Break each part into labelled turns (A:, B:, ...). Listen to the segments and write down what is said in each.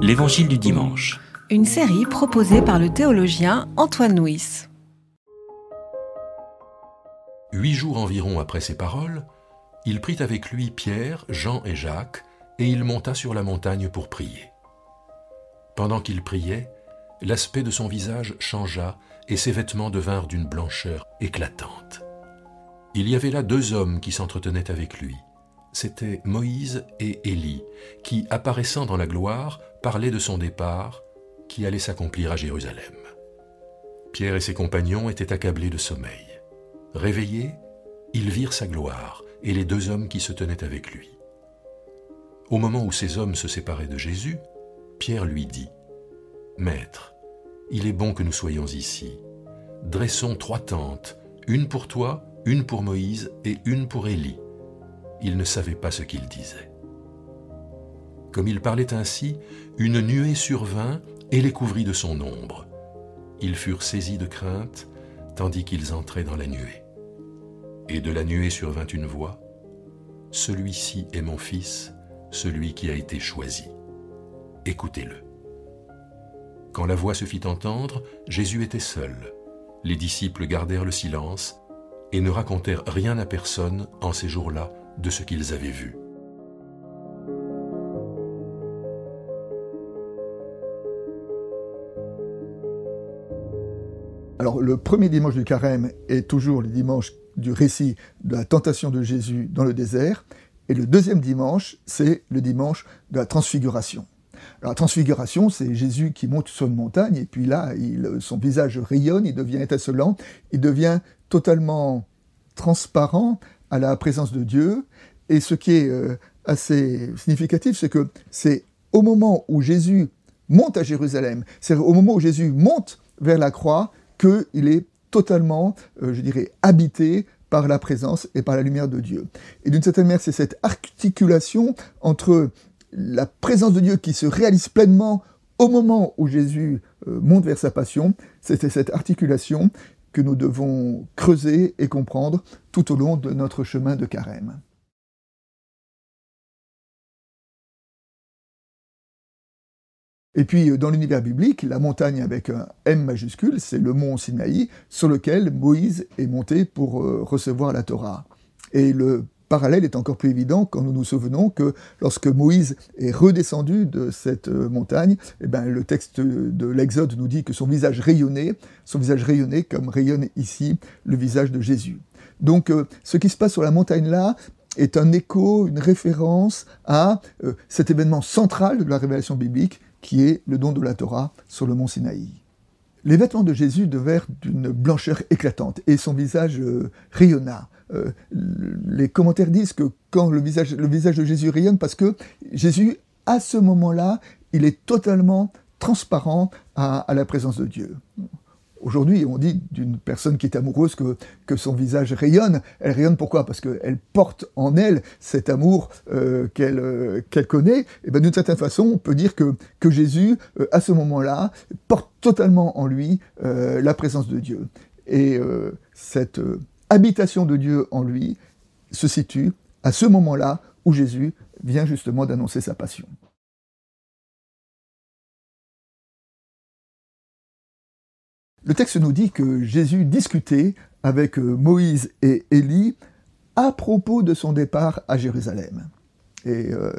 A: L'Évangile du dimanche.
B: Une série proposée par le théologien Antoine Nuis.
C: Huit jours environ après ces paroles, il prit avec lui Pierre, Jean et Jacques, et il monta sur la montagne pour prier. Pendant qu'il priait, l'aspect de son visage changea et ses vêtements devinrent d'une blancheur éclatante. Il y avait là deux hommes qui s'entretenaient avec lui. C'étaient Moïse et Élie, qui, apparaissant dans la gloire, parlaient de son départ, qui allait s'accomplir à Jérusalem. Pierre et ses compagnons étaient accablés de sommeil. Réveillés, ils virent sa gloire et les deux hommes qui se tenaient avec lui. Au moment où ces hommes se séparaient de Jésus, Pierre lui dit, Maître, il est bon que nous soyons ici. Dressons trois tentes, une pour toi, une pour Moïse et une pour Élie. Il ne savait pas ce qu'il disait. Comme il parlait ainsi, une nuée survint et les couvrit de son ombre. Ils furent saisis de crainte tandis qu'ils entraient dans la nuée. Et de la nuée survint une voix, Celui-ci est mon Fils, celui qui a été choisi. Écoutez-le. Quand la voix se fit entendre, Jésus était seul. Les disciples gardèrent le silence et ne racontèrent rien à personne en ces jours-là de ce qu'ils avaient vu.
D: Alors le premier dimanche du carême est toujours le dimanche du récit de la tentation de Jésus dans le désert, et le deuxième dimanche, c'est le dimanche de la transfiguration. Alors, la transfiguration, c'est Jésus qui monte sur une montagne, et puis là, son visage rayonne, il devient étincelant, il devient totalement transparent à la présence de Dieu. Et ce qui est euh, assez significatif, c'est que c'est au moment où Jésus monte à Jérusalem, c'est au moment où Jésus monte vers la croix, qu'il est totalement, euh, je dirais, habité par la présence et par la lumière de Dieu. Et d'une certaine manière, c'est cette articulation entre la présence de Dieu qui se réalise pleinement au moment où Jésus euh, monte vers sa passion, c'est cette articulation que nous devons creuser et comprendre tout au long de notre chemin de carême. Et puis, euh, dans l'univers biblique, la montagne avec un M majuscule, c'est le mont Sinaï, sur lequel Moïse est monté pour euh, recevoir la Torah. Et le parallèle est encore plus évident quand nous nous souvenons que lorsque Moïse est redescendu de cette euh, montagne, eh ben, le texte de l'Exode nous dit que son visage rayonnait, son visage rayonnait comme rayonne ici le visage de Jésus. Donc, ce qui se passe sur la montagne là, est un écho, une référence à cet événement central de la révélation biblique qui est le don de la Torah sur le mont Sinaï. Les vêtements de Jésus devinrent d'une blancheur éclatante et son visage euh, rayonna. Euh, les commentaires disent que quand le visage, le visage de Jésus rayonne, parce que Jésus, à ce moment-là, il est totalement transparent à la présence de Dieu. Aujourd'hui, on dit d'une personne qui est amoureuse que, son visage rayonne. Elle rayonne pourquoi? Parce qu'elle porte en elle cet amour euh, euh, qu'elle connaît. Et ben d'une certaine façon, on peut dire que, que Jésus, euh, à ce moment-là, porte totalement en lui la présence de Dieu. Et cette habitation de Dieu en lui se situe à ce moment-là où Jésus vient justement d'annoncer sa passion. Le texte nous dit que Jésus discutait avec euh, Moïse et Élie à propos de son départ à Jérusalem. Et euh,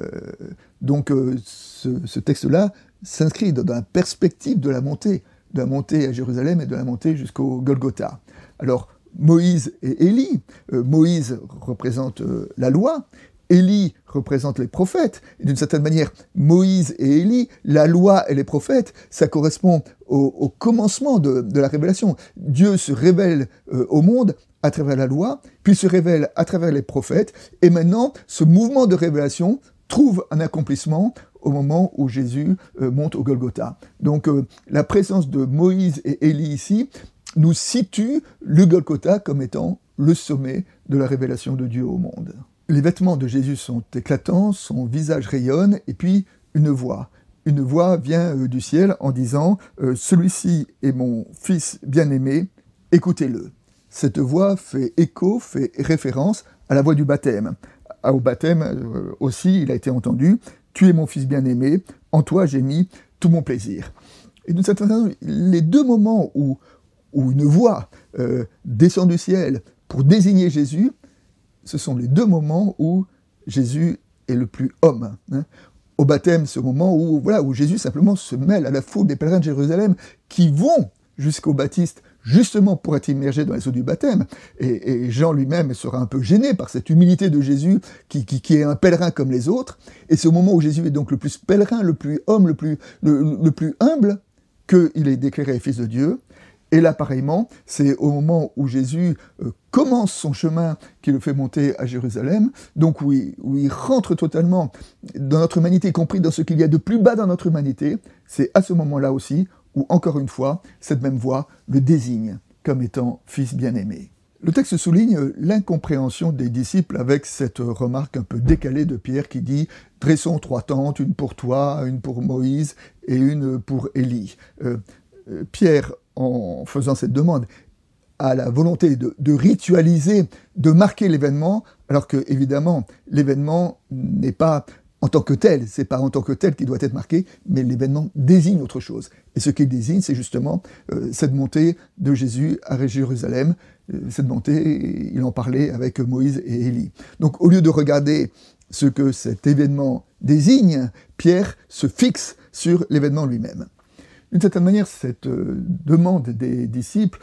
D: donc euh, ce, texte-là s'inscrit dans la perspective de la montée, de la montée à Jérusalem et de la montée jusqu'au Golgotha. Alors Moïse et Élie, Moïse représente la loi, Élie représente les prophètes. D'une certaine manière, Moïse et Élie, la loi et les prophètes, ça correspond au, commencement de, la révélation. Dieu se révèle euh, au monde à travers la loi, puis se révèle à travers les prophètes. Et maintenant, ce mouvement de révélation trouve un accomplissement au moment où Jésus euh, monte au Golgotha. Donc euh, la présence de Moïse et Élie ici nous situe le Golgotha comme étant le sommet de la révélation de Dieu au monde. Les vêtements de Jésus sont éclatants, son visage rayonne, et puis une voix. Une voix vient euh, du ciel en disant euh, Celui-ci est mon fils bien-aimé, écoutez-le. Cette voix fait écho, fait référence à la voix du baptême. Au baptême euh, aussi, il a été entendu Tu es mon fils bien-aimé, en toi j'ai mis tout mon plaisir. Et d'une certaine façon, les deux moments où, une voix descend du ciel pour désigner Jésus, ce sont les deux moments où Jésus est le plus homme. Hein. Au baptême, ce moment où, voilà, où Jésus simplement se mêle à la foule des pèlerins de Jérusalem qui vont jusqu'au Baptiste justement pour être immergé dans les eaux du baptême. Et, Jean lui-même sera un peu gêné par cette humilité de Jésus qui, qui, est un pèlerin comme les autres. Et c'est au moment où Jésus est donc le plus pèlerin, le plus homme, le plus, le, plus humble, qu'il est déclaré fils de Dieu. Et là, pareillement, c'est au moment où Jésus euh, commence son chemin qui le fait monter à Jérusalem, donc où il, rentre totalement dans notre humanité, y compris dans ce qu'il y a de plus bas dans notre humanité, c'est à ce moment-là aussi où, encore une fois, cette même voix le désigne comme étant fils bien-aimé. Le texte souligne l'incompréhension des disciples avec cette remarque un peu décalée de Pierre qui dit Dressons trois tentes, une pour toi, une pour Moïse et une pour Élie. Euh, Pierre, en faisant cette demande, a la volonté de, de ritualiser, de marquer l'événement, alors que évidemment l'événement n'est pas en tant que tel, c'est pas en tant que tel qui doit être marqué, mais l'événement désigne autre chose. Et ce qu'il désigne, c'est justement euh, cette montée de Jésus à Jérusalem. Euh, cette montée, il en parlait avec Moïse et Élie. Donc au lieu de regarder ce que cet événement désigne, Pierre se fixe sur l'événement lui-même. D'une certaine manière, cette euh, demande des disciples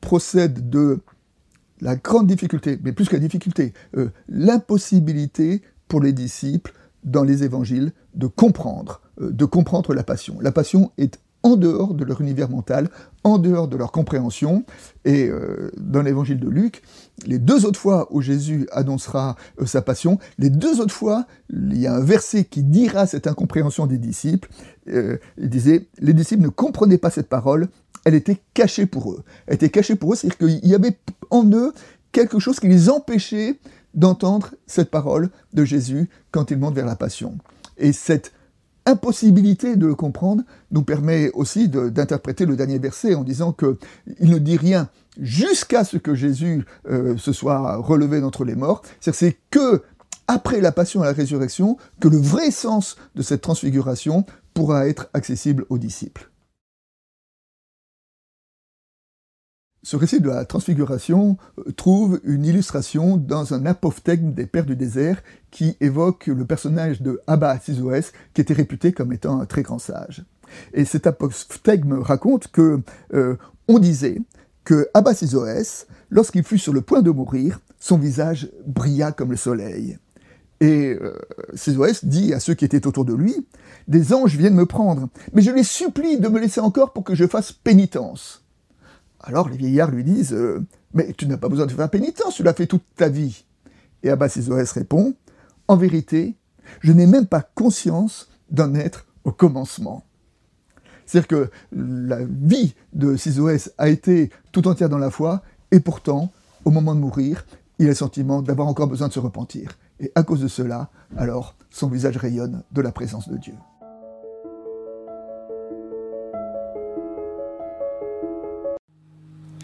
D: procède de la grande difficulté, mais plus que la difficulté, l'impossibilité pour les disciples dans les évangiles de comprendre, euh, de comprendre la passion. La passion est en dehors de leur univers mental, en dehors de leur compréhension. Et euh, dans l'évangile de Luc, les deux autres fois où Jésus annoncera euh, sa passion, les deux autres fois, il y a un verset qui dira cette incompréhension des disciples. il disait, les disciples ne comprenaient pas cette parole, elle était cachée pour eux. Elle était cachée pour eux, c'est-à-dire qu'il y avait en eux quelque chose qui les empêchait d'entendre cette parole de Jésus quand il monte vers la passion. Et cette impossibilité de le comprendre nous permet aussi d'interpréter le dernier verset en disant qu'il ne dit rien jusqu'à ce que Jésus euh, se soit relevé d'entre les morts. C'est que après la passion et la résurrection que le vrai sens de cette transfiguration pourra être accessible aux disciples. Ce récit de la transfiguration euh, trouve une illustration dans un apophthegme des Pères du désert qui évoque le personnage de Abba qui était réputé comme étant un très grand sage. Et cet apophthegme raconte que euh, on disait que Abba lorsqu'il fut sur le point de mourir, son visage brilla comme le soleil. Et euh, dit à ceux qui étaient autour de lui, Des anges viennent me prendre, mais je les supplie de me laisser encore pour que je fasse pénitence. Alors les vieillards lui disent euh, Mais tu n'as pas besoin de faire pénitence, tu l'as fait toute ta vie. Et Abba Sisoès répond En vérité, je n'ai même pas conscience d'en être au commencement. C'est-à-dire que la vie de Sisoès a été tout entière dans la foi, et pourtant, au moment de mourir, il a le sentiment d'avoir encore besoin de se repentir. Et à cause de cela, alors, son visage rayonne de la présence de Dieu.